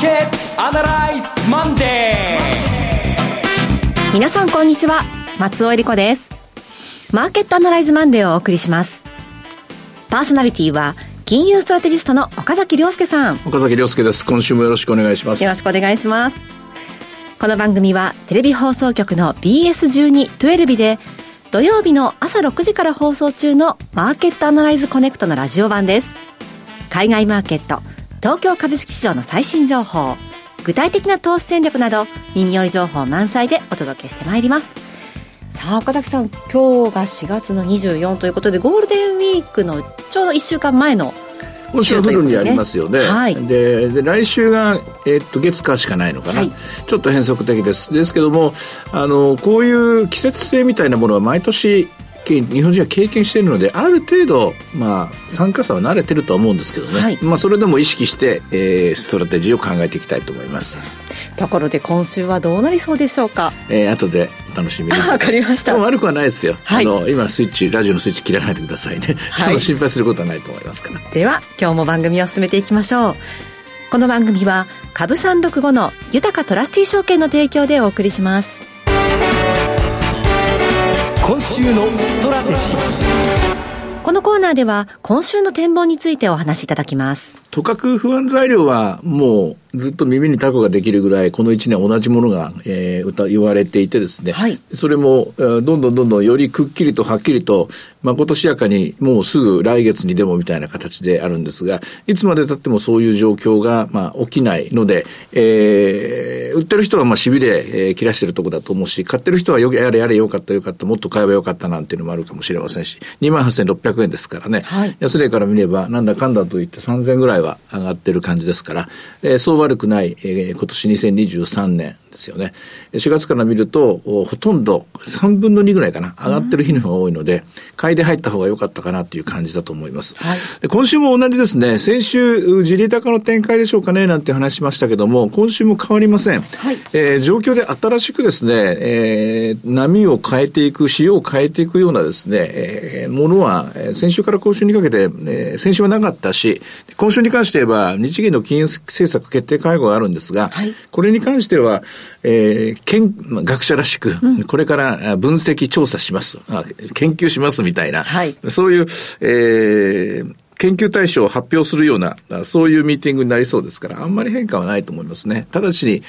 ーケットアナライズマンデー。皆さんこんにちは松尾英里子です。マーケットアナライズマンデーをお送りします。パーソナリティは金融ストラテジストの岡崎良介さん。岡崎良介です。今週もよろしくお願いします。よろしくお願いします。この番組はテレビ放送局の BS12-12 で土曜日の朝6時から放送中のマーケットアナライズコネクトのラジオ版です。海外マーケット東京株式市場の最新情報。具体的な投資戦略など耳寄り情報満載でお届けしてまいります。さあ岡崎さん今日が4月の24ということでゴールデンウィークのちょうど1週間前の今週フルにありますよね、はい、でで来週が、えー、っと月火しかないのかな、はい、ちょっと変則的です。ですけどもあのこういう季節性みたいなものは毎年日本人は経験しているのである程度、まあ、参加者は慣れてると思うんですけどね、はい、まあ、それでも意識して、えー、ストラテジーを考えていきたいと思います。ところで今週はどうなりそうでしょうか？えー、後でお楽しみに。わかりました。悪くはないですよ、はい、あの今スイッチラジオのスイッチ切らないでくださいね、はい、心配することはないと思いますから。では今日も番組を進めていきましょう。この番組は株三六五の豊トラスティ証券の提供でお送りします今週のストラテジー。このコーナーでは今週の展望についてお話しいただきます。とかく不安材料はもうずっと耳にタコができるぐらい、この1年同じものが、えー、歌言われていてですね、はい、それも、どんどんどんどんよりくっきりとはっきりと、まことしやかに、もうすぐ来月にでもみたいな形であるんですが、いつまでたってもそういう状況が、まあ、起きないので、えー、売ってる人は、まあ、しびれ、えー、切らしてるとこだと思うし、買ってる人はよ、やれやれよかったよかった、もっと買えばよかったなんていうのもあるかもしれませんし、28,600円ですからね、はい、安値から見れば、なんだかんだと言って3000ぐらいは上がってる感じですから、えー、そう悪くない、えー、今年2023年。ですよね。4月から見ると、ほとんど3分の2ぐらいかな、上がってる日の方が多いので、買いで入った方が良かったかなという感じだと思います。はい、で今週も同じですね、先週、地利高の展開でしょうかね、なんて話しましたけども、今週も変わりません。はい、えー、状況で新しくですね、えー、波を変えていく、潮を変えていくようなですね、えー、ものは、先週から今週にかけて、えー、先週はなかったし、今週に関して言えば、日銀の金融政策決定会合があるんですが、はい、これに関しては、えー、研、学者らしく、うん、これから分析調査します、研究しますみたいな、はい、そういう、えー、研究対象を発表するような、そういうミーティングになりそうですから、あんまり変化はないと思いますね。ただしに、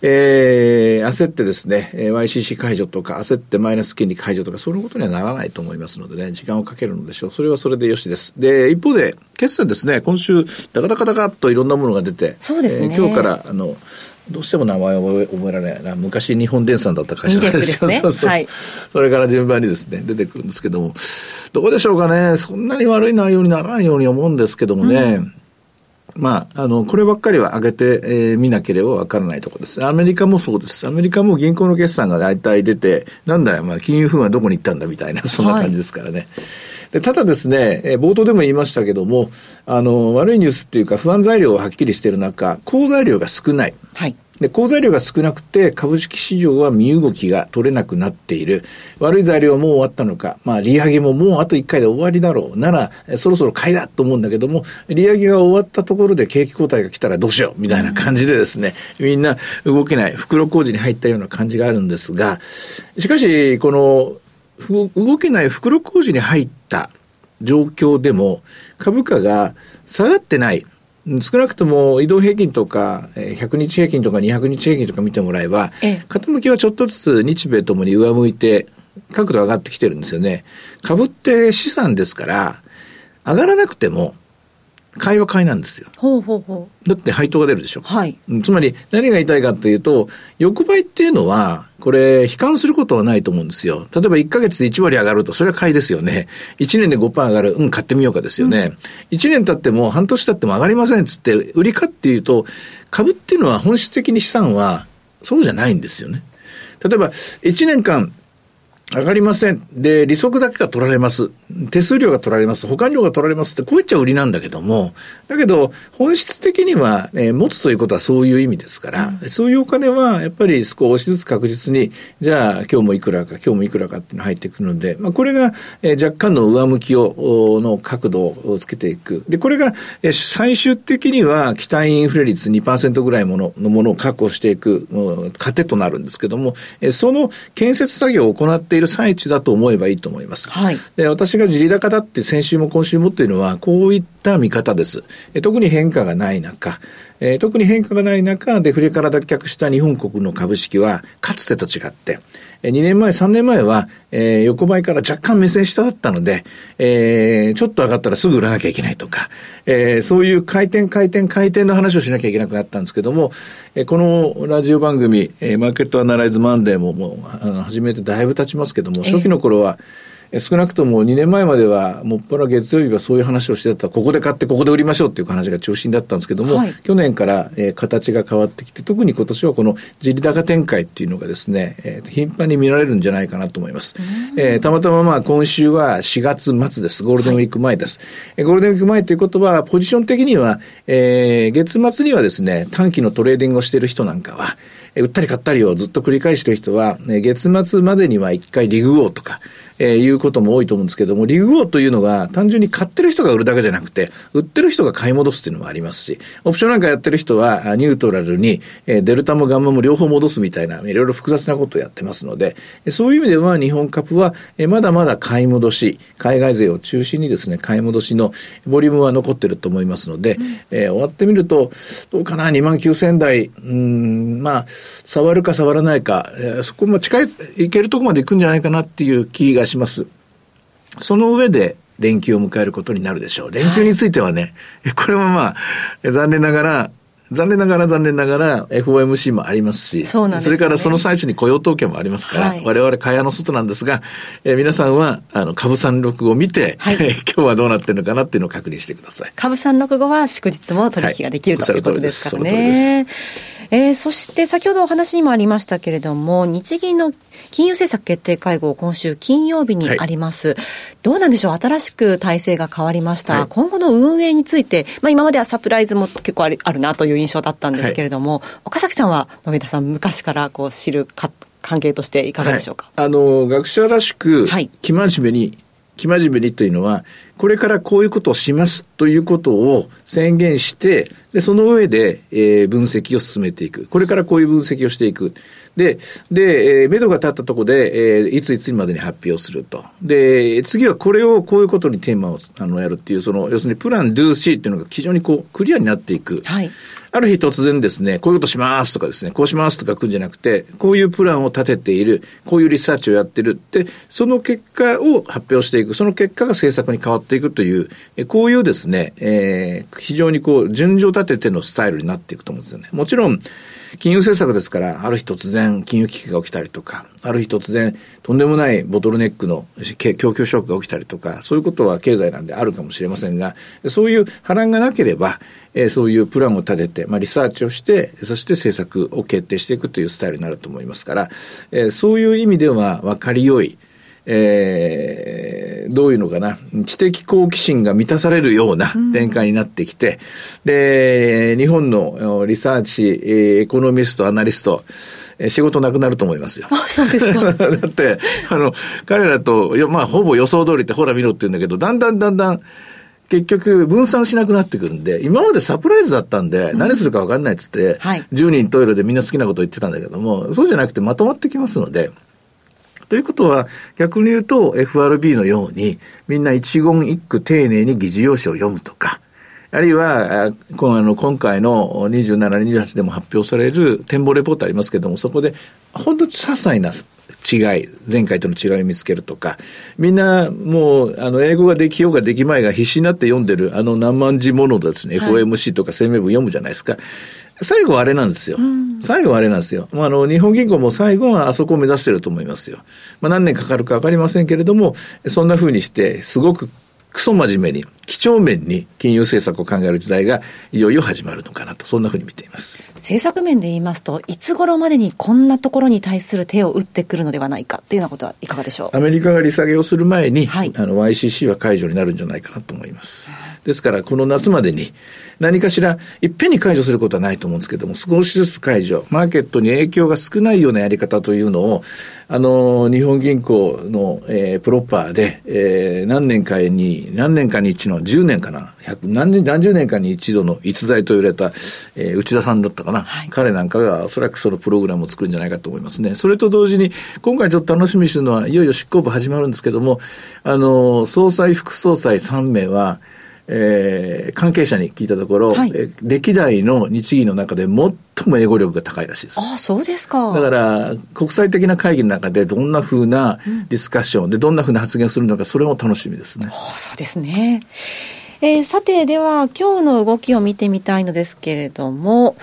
えー、焦ってですね、YCC 解除とか、焦ってマイナス金利解除とか、そういうことにはならないと思いますのでね、時間をかけるのでしょう。それはそれでよしです。で、一方で、決算ですね、今週、ダカダカダカっといろんなものが出て、そうですね。えー、今日から、あの、どうしても名前を覚えられないな。昔日本電産だった会社です。ね、そうそう、はい、それから順番にですね、出てくるんですけども、どうでしょうかね。そんなに悪い内容にならないように思うんですけどもね。うんまあ、あの、こればっかりは上げて、えー、見なければわからないところです。アメリカもそうです。アメリカも銀行の決算が大体出て、なんだよ、まあ、金融不安はどこに行ったんだみたいな、そんな感じですからね。はいでただですね、えー、冒頭でも言いましたけども、あの、悪いニュースっていうか不安材料がはっきりしている中、好材料が少ない。はい。で、好材料が少なくて、株式市場は身動きが取れなくなっている。悪い材料はもう終わったのか。まあ、利上げももうあと1回で終わりだろう。なら、そろそろ買いだと思うんだけども、利上げが終わったところで景気後退が来たらどうしようみたいな感じでですね、みんな動けない、袋小路に入ったような感じがあるんですが、しかし、この、動けない袋小路に入った状況でも、株価が下がってない。少なくとも移動平均とか、100日平均とか200日平均とか見てもらえば、傾きはちょっとずつ日米ともに上向いて、角度上がってきてるんですよね。株って資産ですから、上がらなくても、買いは買いなんですよ。ほうほうほう。だって配当が出るでしょ。はい。つまり何が言いたいかというと、横ばいっていうのは、これ、悲観することはないと思うんですよ。例えば1ヶ月で1割上がると、それは買いですよね。1年で5%上がる、うん、買ってみようかですよね。うん、1年経っても半年経っても上がりませんっつって、売りかっていうと、株っていうのは本質的に資産は、そうじゃないんですよね。例えば、1年間、上がりません。で、利息だけが取られます。手数料が取られます。保管料が取られますって、こういっちゃ売りなんだけども、だけど、本質的には、えー、持つということはそういう意味ですから、うん、そういうお金は、やっぱり少しずつ確実に、じゃあ、今日もいくらか、今日もいくらかっていうのが入ってくるので、まあ、これが、えー、若干の上向きを、の角度をつけていく。で、これが、えー、最終的には、期待インフレ率2%ぐらいもののものを確保していく、糧となるんですけども、えー、その建設作業を行っている最中だと思えばいいと思います。はい、で私が地利高だって先週も今週もっていうのは、こういった見方です。え特に変化がない中、えー、特に変化がない中、デフレから脱却した日本国の株式は、かつてと違って、2年前、3年前は、えー、横ばいから若干目線下だったので、えー、ちょっと上がったらすぐ売らなきゃいけないとか、えー、そういう回転回転回転の話をしなきゃいけなくなったんですけども、えー、このラジオ番組、えー、マーケットアナライズマンデーももう、あの始めてだいぶ経ちますけども、初期の頃は、えー少なくとも2年前までは、もっぱら月曜日はそういう話をしてた、ここで買ってここで売りましょうっていう話が中心だったんですけども、はい、去年から、えー、形が変わってきて、特に今年はこの地利高展開っていうのがですね、えー、頻繁に見られるんじゃないかなと思います。えー、たまたままあ今週は4月末です。ゴールデンウィーク前です。はい、ゴールデンウィーク前ということは、ポジション的には、えー、月末にはですね、短期のトレーディングをしている人なんかは、売ったり買ったりをずっと繰り返している人は、月末までには一回利食おうとか、えー、いうことも多いと思うんですけども、利食おうというのが単純に買ってる人が売るだけじゃなくて、売ってる人が買い戻すっていうのもありますし、オプションなんかやってる人はニュートラルに、えー、デルタもガンマも両方戻すみたいな、いろいろ複雑なことをやってますので、そういう意味では日本株は、えー、まだまだ買い戻し、海外勢を中心にですね、買い戻しのボリュームは残ってると思いますので、うん、えー、終わってみると、どうかな、2万9000台、うん、まあ、触るか触らないか、えー、そこも近い、いけるとこまで行くんじゃないかなっていう気がします。その上で、連休を迎えることになるでしょう。連休についてはね、はい、これはまあ、残念ながら、残念ながら残念ながら FOMC もありますし、そ、ね、それからその最中に雇用統計もありますから、はい、我々蚊帳の外なんですが、えー、皆さんはあの株三六を見て、はい、今日はどうなってるのかなっていうのを確認してください。株三六後は祝日も取引ができる、はい、ということですからね。えー、そして先ほどお話にもありましたけれども、日銀の金融政策決定会合、今週金曜日にあります。はい、どうなんでしょう？新しく体制が変わりました。はい、今後の運営について、まあ今まではサプライズも結構あるあるなという印象だったんですけれども、はい、岡崎さんは、野田さん、昔からこう知るか関係としていかがでしょうか、あの、学者らしく、生真面目に、生真面目にというのは、これからこういうことをしますということを宣言して、で、その上で、えー、分析を進めていく。これからこういう分析をしていく。で、で、えー、目処が立ったとこで、えー、いついつまでに発表すると。で、次はこれをこういうことにテーマをあのやるっていう、その、要するにプラン、ドゥー、シーっていうのが非常にこう、クリアになっていく。はい。ある日突然ですね、こういうことしますとかですね、こうしますとか来るんじゃなくて、こういうプランを立てている、こういうリサーチをやってるって、その結果を発表していく、その結果が政策に変わっていくという、こういうですね、えー、非常にこう、順序立ててのスタイルになっていくと思うんですよね。もちろん、金融政策ですから、ある日突然金融危機が起きたりとか、ある日突然とんでもないボトルネックの供給ショックが起きたりとか、そういうことは経済なんであるかもしれませんが、そういう波乱がなければ、えー、そういうプランを立てて、まあ、リサーチをして、そして政策を決定していくというスタイルになると思いますから、えー、そういう意味では分かりよい、えー、どういうのかな、知的好奇心が満たされるような展開になってきて、うん、で、日本のリサーチ、エコノミスト、アナリスト、仕事なくなると思いますよ。あ、そうですか。だって、あの、彼らと、まあ、ほぼ予想通りってほら見ろって言うんだけど、だんだんだんだん、結局分散しなくなってくるんで、今までサプライズだったんで、何するか分かんないっつって、はい、10人トイレでみんな好きなこと言ってたんだけども、そうじゃなくてまとまってきますので、ということは、逆に言うと FRB のように、みんな一言一句丁寧に議事要旨を読むとか、あるいは、この今回の27、28でも発表される展望レポートありますけれども、そこで、本当に些細な違い、前回との違いを見つけるとか、みんなもう、あの、英語ができようができまいが必死になって読んでる、あの何万字ものですね、はい、FOMC とか声明文読むじゃないですか。最後はあれなんですよ。うん、最後はあれなんですよ。まあ、あの、日本銀行も最後はあそこを目指してると思いますよ。まあ、何年かかるかわかりませんけれども、そんな風にして、すごくクソ真面目に、几帳面に金融政策を考える時代がいよいよ始まるのかなと、そんなふうに見ています。政策面で言いますと、いつ頃までにこんなところに対する手を打ってくるのではないかというようなことはいかがでしょう？アメリカが利下げをする前に、はい、あの YCC は解除になるんじゃないかなと思います。ですから、この夏までに何かしら、いっぺんに解除することはないと思うんですけども、少しずつ解除、マーケットに影響が少ないようなやり方というのを、あの、日本銀行の、えー、プロッパーで、えー、何年かに、何年かに一の、10年かな、何年、何十年かに一度の逸材と言われた、えー、内田さんだったかな、はい、彼なんかがおそらくそのプログラムを作るんじゃないかと思いますね。それと同時に、今回ちょっと楽しみにしてるのは、いよいよ執行部始まるんですけども、あの、総裁、副総裁3名は、えー、関係者に聞いたところ、はい、え歴代の日銀の中で最も英語力が高いらしいです。ああ、そうですか。だから、国際的な会議の中でどんなふうなディスカッション、うん、で、どんなふうな発言をするのか、それも楽しみですね。そうですね。えー、さて、では、今日の動きを見てみたいのですけれども、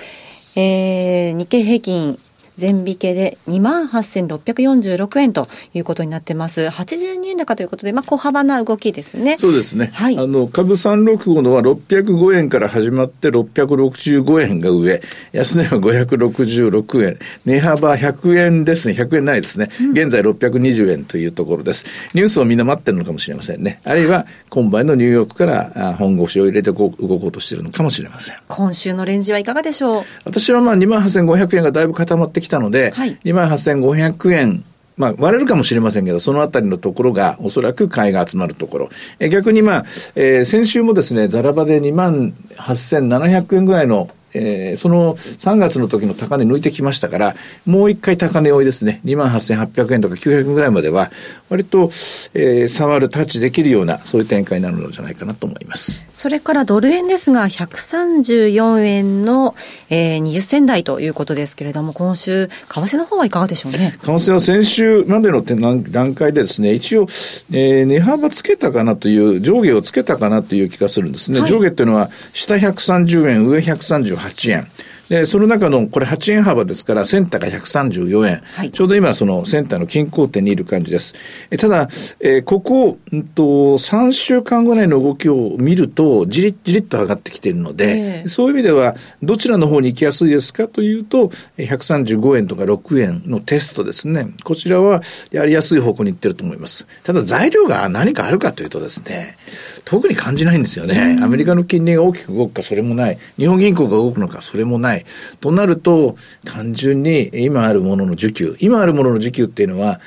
えー、日経平均全引けで28,646円ということになってます。82円高ということで、まあ、小幅な動きですね。そうですね。はい。あの、株365のは605円から始まって665円が上、安値は566円、値幅100円ですね。100円ないですね。うん、現在620円というところです。ニュースをみんな待ってるのかもしれませんね。あるいは、今晩のニューヨークから本腰を入れて動こうとしているのかもしれません。今週のレンジはいかがでしょう？私はまあ28,500円がだいぶ固まってきたので、はい、2万8500円まあ、割れるかもしれませんけど、そのあたりのところが、おそらく買いが集まるところ。え逆にまあ、えー、先週もですね、ザラバで2万8700円ぐらいのえー、その3月の時の高値抜いてきましたから、もう一回高値追いですね、28,800円とか900円ぐらいまでは、割と、えー、触る、タッチできるような、そういう展開になるのじゃないかなと思います。それからドル円ですが、134円の、えー、20銭台ということですけれども、今週、為替の方はいかがでしょうね？為替は先週までの段階でですね、一応、えー、値幅つけたかなという、上下をつけたかなという気がするんですね。はい、上下っていうのは、下130円、上138 8円。で、その中の、これ8円幅ですから、センターが134円。はい、ちょうど今、そのセンターの均衡点にいる感じです。えただ、えー、ここ、うんと、3週間ぐらいの動きを見ると、じりじりっと上がってきているので、えー、そういう意味では、どちらの方に行きやすいですかというと、135円とか6円のテストですね。こちらは、やりやすい方向に行ってると思います。ただ、材料が何かあるかというとですね、特に感じないんですよね。アメリカの金利が大きく動くか、それもない。日本銀行が動くのか、それもない。ない。となると、単純に今あるものの需給、今あるものの需給っていうのは、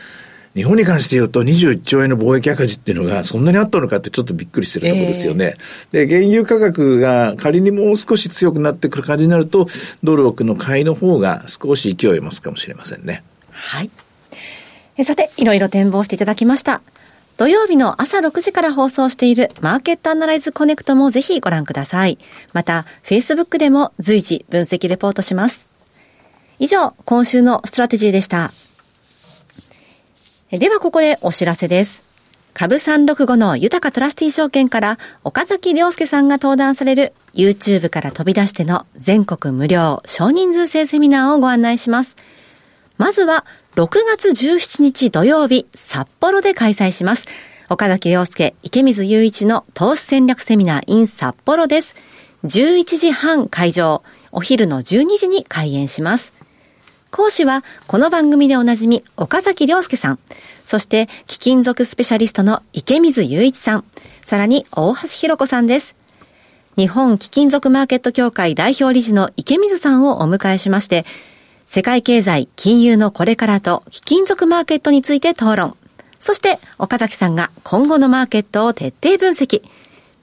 日本に関して言うと21兆円の貿易赤字っていうのがそんなにあったのかってちょっとびっくりしてるところですよね。えー、で、原油価格が仮にもう少し強くなってくる感じになると、ドル億の買いの方が少し勢いを増すかもしれませんね。はい。えさて、いろいろ展望していただきました。土曜日の朝6時から放送しているマーケットアナライズコネクトもぜひご覧ください。また、Facebook でも随時分析レポートします。以上、今週のストラテジーでした。ではここでお知らせです。株365の豊トラスティ証券から岡崎良介さんが登壇される YouTube から飛び出しての全国無料少人数制セミナーをご案内します。まずは6月17日土曜日、札幌で開催します。岡崎良介、池水雄一の投資戦略セミナー in 札幌です。11時半会場、お昼の12時に開演します。講師は、この番組でおなじみ、岡崎良介さん、そして、貴金属スペシャリストの池水雄一さん、さらに大橋弘子さんです。日本貴金属マーケット協会代表理事の池水さんをお迎えしまして、世界経済、金融のこれからと貴金属マーケットについて討論。そして、岡崎さんが今後のマーケットを徹底分析。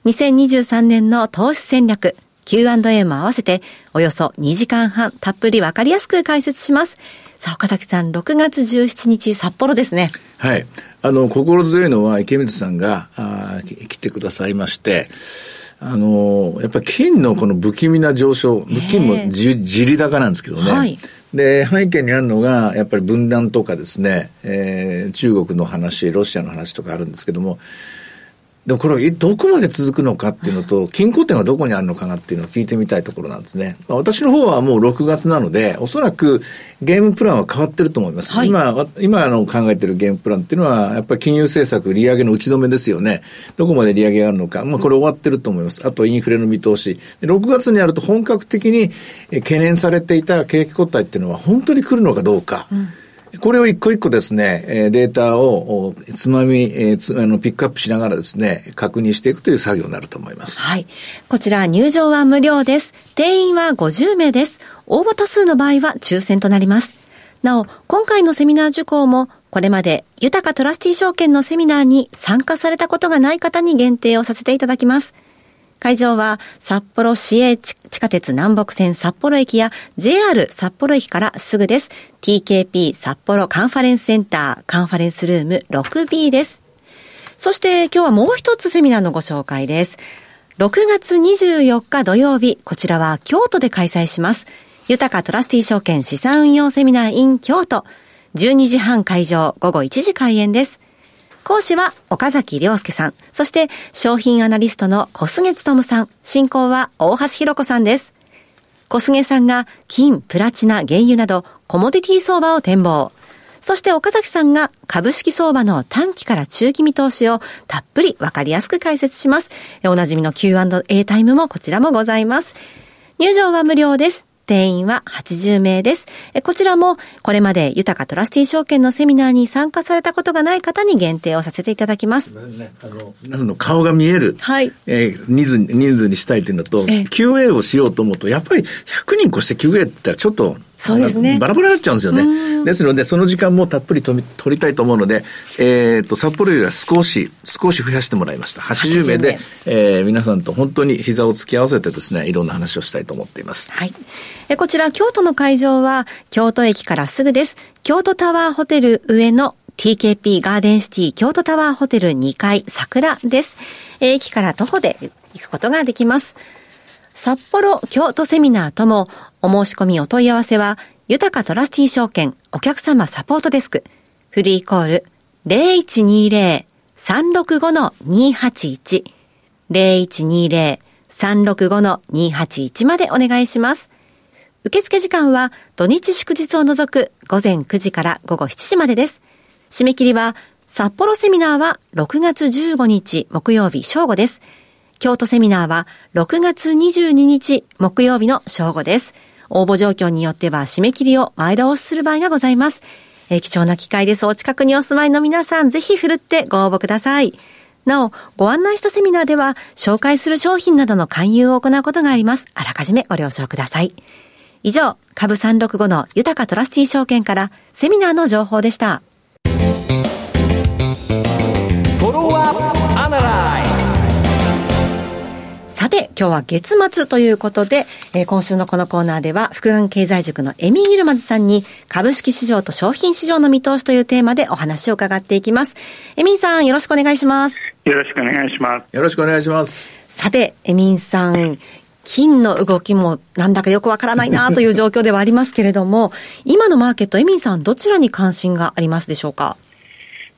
2023年の投資戦略、Q&A も合わせて、およそ2時間半、たっぷりわかりやすく解説します。さあ、岡崎さん、6月17日、札幌ですね。はい。あの、心強いのは、池水さんが、あ来てくださいまして、あの、やっぱり金のこの不気味な上昇、金もじ、じり高なんですけどね。はい。で、背景にあるのが、やっぱり分断とかですね、えー、中国の話、ロシアの話とかあるんですけども、でもこれどこまで続くのかっていうのと、均衡点はどこにあるのかなっていうのを聞いてみたいところなんですね。私の方はもう6月なので、おそらくゲームプランは変わってると思います。はい、今、今の考えてるゲームプランっていうのは、やっぱり金融政策、利上げの打ち止めですよね。どこまで利上げがあるのか。まあこれ終わってると思います。あとインフレの見通し。6月になると本格的に懸念されていた景気後退っていうのは本当に来るのかどうか。うんこれを一個一個ですね、データをつまみ、つあのピックアップしながらですね、確認していくという作業になると思います。はい。こちら入場は無料です。定員は50名です。応募多数の場合は抽選となります。なお、今回のセミナー受講も、これまで豊かトラスティ証券のセミナーに参加されたことがない方に限定をさせていただきます。会場は札幌市営地下鉄南北線札幌駅や JR 札幌駅からすぐです。TKP 札幌カンファレンスセンターカンファレンスルーム 6B です。そして今日はもう一つセミナーのご紹介です。6月24日土曜日、こちらは京都で開催します。豊かトラスティ証券資産運用セミナー in 京都。12時半会場、午後1時開演です。講師は岡崎良介さん、そして商品アナリストの小菅務さん、進行は大橋弘子さんです。小菅さんが金、プラチナ、原油などコモディティ相場を展望。そして岡崎さんが株式相場の短期から中期見通しをたっぷりわかりやすく解説します。おなじみの Q&A タイムもこちらもございます。入場は無料です。定員は80名です。こちらも、これまで豊かトラスティ証券のセミナーに参加されたことがない方に限定をさせていただきます。ね、あの、皆さんの顔が見える、はい。えー、人数、人数にしたいというのと、えー、QA をしようと思うと、やっぱり100人越して QA って言ったらちょっと、そうですね。バラバラになっちゃうんですよね。ですので、その時間もたっぷり取りたいと思うので、えっ、ー、と、札幌よりは少し、少し増やしてもらいました。80名で、えー、皆さんと本当に膝を突き合わせてですね、いろんな話をしたいと思っています。はい。えこちら、京都の会場は、京都駅からすぐです。京都タワーホテル上の TKP ガーデンシティ京都タワーホテル2階桜です。駅から徒歩で行くことができます。札幌京都セミナーともお申し込みお問い合わせは、豊かトラスティ証券お客様サポートデスク、フリーコール0120-365-281、0120-365-281までお願いします。受付時間は土日祝日を除く午前9時から午後7時までです。締め切りは札幌セミナーは6月15日木曜日正午です。京都セミナーは6月22日木曜日の正午です。応募状況によっては締め切りを前倒しする場合がございます。え、貴重な機会です。お近くにお住まいの皆さん、ぜひ振るってご応募ください。なお、ご案内したセミナーでは、紹介する商品などの勧誘を行うことがあります。あらかじめご了承ください。以上、株365の豊かトラスティー証券からセミナーの情報でした。フォロワーアナライズさて、今日は月末ということで、えー、今週のこのコーナーでは、福眼経済塾のエミー・イルマズさんに、株式市場と商品市場の見通しというテーマでお話を伺っていきます。エミンさん、よろしくお願いします。よろしくお願いします。よろしくお願いします。さて、エミンさん、金の動きもなんだかよくわからないなという状況ではありますけれども、今のマーケット、エミンさん、どちらに関心がありますでしょうか？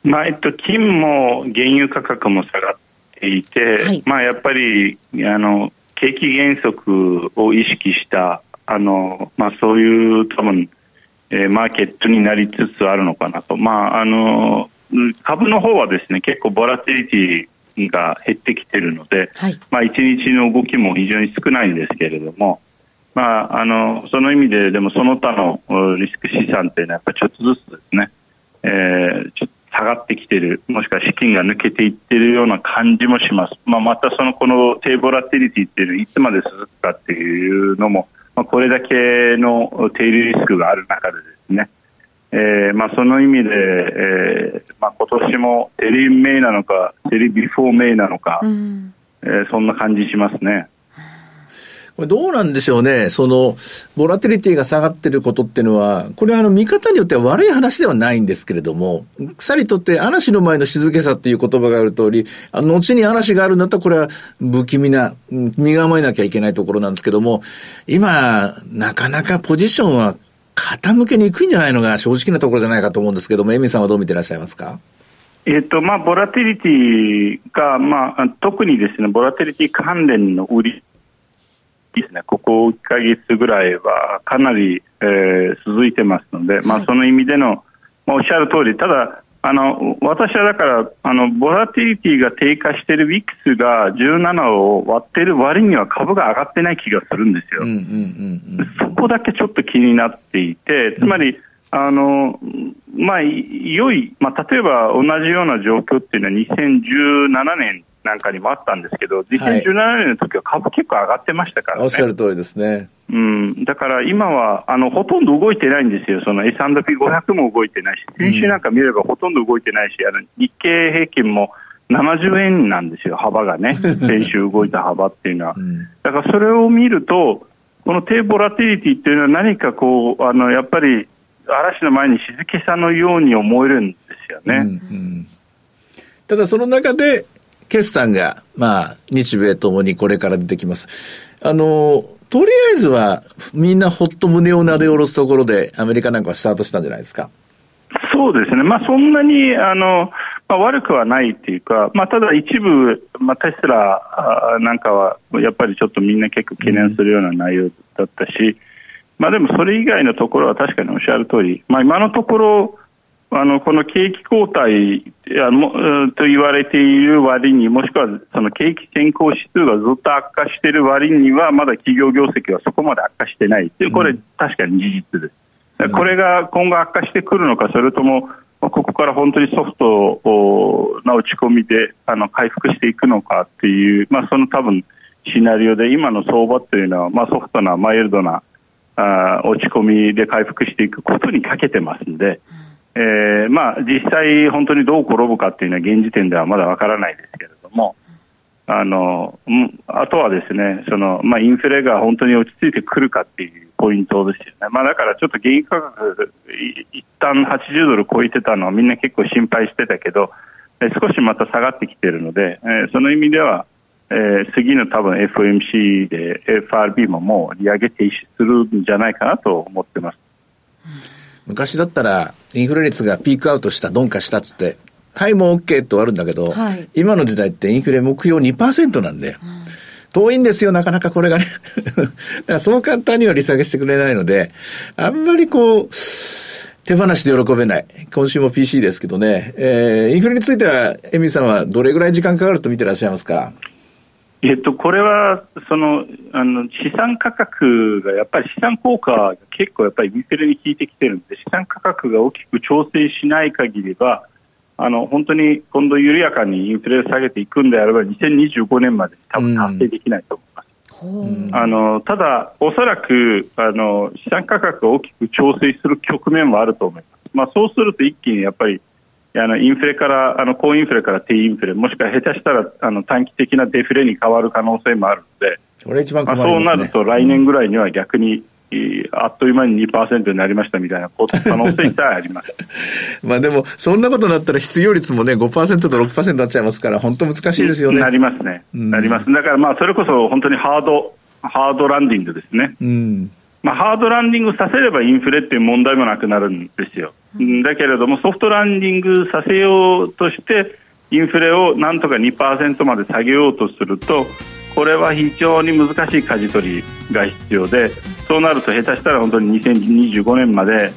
まあ、えっと、金も原油価格も下がっていて、はい、まあ、やっぱりあの景気減速を意識したあの、まあ、そういう多分、えー、マーケットになりつつあるのかなと、まあ、あの株の方はですね結構ボラティリティが減ってきているので、はい、まあ、1日の動きも非常に少ないんですけれども、まあ、あのその意味ででもその他のリスク資産というのはやっぱりちょっとずつですね、えー、ちょっと下がってきている、もしくは資金が抜けていっているような感じもします。まあ、またそのこの低ボラティリティっていうのいつまで続くかっていうのも、まあ、これだけの低利リスクがある中でですね、えー、まあその意味で、えー、まあ今年もテリーメイなのか、テリービフォーメイなのか、うん、えー、そんな感じしますね。これどうなんでしょうね。その、ボラティリティが下がってることっていうのは、これはあの、見方によっては悪い話ではないんですけれども、草にとって嵐の前の静けさっていう言葉がある通り、あの、後に嵐があるんだったらこれは不気味な、身構えなきゃいけないところなんですけども、今、なかなかポジションは傾けにくいんじゃないのが正直なところじゃないかと思うんですけども、エミさんはどう見てらっしゃいますか？えっ、と、まあ、ボラティリティが、まあ、特にですね、ボラティリティ関連の売りですね、ここ1か月ぐらいはかなり、えー、続いてますので、はい、まあ、その意味での、まあ、おっしゃる通り、ただ、あの私はだからあの、ボラティリティが低下しているウィックスが17を割っている割には株が上がってない気がするんですよ、そこだけちょっと気になっていて、つまり、あのまあ、良い、まあ、例えば同じような状況っていうのは2017年なんかにもあったんですけど、2017年の時は株結構上がってましたからね。おっしゃる通りですね。うん、だから今はあのほとんど動いてないんですよ、その S&P500 も動いてないし、先週なんか見ればほとんど動いてないし、あの日経平均も70円なんですよ、幅がね、先週動いた幅っていうのは。だからそれを見ると、この低ボラティリティっていうのは何かこう、あのやっぱり嵐の前に静けさのように思えるんですよね。うんうん、ただその中で、決算が、まあ、日米ともにこれから出てきます。あの、とりあえずは、みんなほっと胸をなで下ろすところで、アメリカなんかはスタートしたんじゃないですか。そうですね、まあ、そんなにあの、まあ、悪くはないっていうか、まあ、ただ一部、まあ、テスラなんかは、やっぱりちょっとみんな結構懸念するような内容だったし、うん、まあ、でもそれ以外のところは確かにおっしゃる通り、まあ、今のところ、あのこの景気後退あのと言われている割にもしくはその景気先行指数がずっと悪化している割にはまだ企業業績はそこまで悪化してないというこれ、確かに事実です、これが今後悪化してくるのかそれともここから本当にソフトな落ち込みであの回復していくのかっていう、まあ、その多分シナリオで今の相場というのは、まあ、ソフトなマイルドなあ落ち込みで回復していくことにかけてますんで。えーまあ、実際、本当にどう転ぶかっていうのは現時点ではまだわからないですけれども、あのあとはですねその、まあ、インフレが本当に落ち着いてくるかっていうポイントですよね、まあ、だからちょっと原油価格、一旦80ドル超えてたのはみんな結構心配してたけど、え、少しまた下がってきているので、えー、その意味では、えー、次の多分 FOMC で FRB ももう利上げ停止するんじゃないかなと思ってます。昔だったら、インフレ率がピークアウトした、鈍化したっつって、はい、もう OK とあるんだけど、はい、今の時代ってインフレ目標2%なんだよ。うん、遠いんですよ、なかなかこれがね。だからそう簡単には利下げしてくれないので、あんまりこう、手放しで喜べない。今週も PC ですけどね。えー、インフレについては、エミさんはどれぐらい時間かかると見てらっしゃいますか？えっと、これはそのあの資産価格がやっぱり資産効果が結構やっぱりインフレに効いてきてるんで資産価格が大きく調整しない限りはあの本当に今度緩やかにインフレを下げていくんであれば2025年まで多分達成できないと思います。うん、あのただ、おそらくあの資産価格が大きく調整する局面はあると思います。まあ、そうすると一気にやっぱりあのインフレからあの高インフレから低インフレもしくは下手したらあの短期的なデフレに変わる可能性もあるので、それ一番、そうなると来年ぐらいには逆に、うん、あっという間に2%になりましたみたいな可能性さえあります まあでも、そんなことになったら失業率もね、5%と6%になっちゃいますから、本当難しいですよね。なりますね。なります。だからまあ、それこそ本当にハード、ハードランディングですね。うんまあ、ハードランディングさせればインフレっていう問題もなくなるんですよ。だけれどもソフトランディングさせようとしてインフレをなんとか2%まで下げようとするとこれは非常に難しい舵取りが必要でそうなると下手したら本当に2025年まで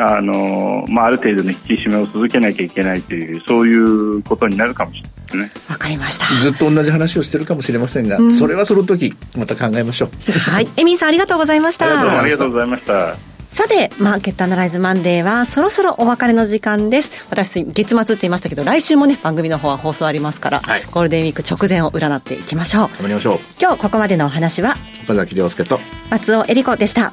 あのまあ、ある程度の引き締めを続けなきゃいけないというそういうことになるかもしれないですねわかりましたずっと同じ話をしてるかもしれませんが、うん、それはその時また考えましょうはいエミーさんありがとうございましたありがとうございましたさて、マーケットアナライズマンデーはそろそろお別れの時間です。私、月末って言いましたけど、来週もね、番組の方は放送ありますから、はい、ゴールデンウィーク直前を占っていきましょう。頑張りましょう。今日ここまでのお話は、岡崎亮介と松尾恵里子でした。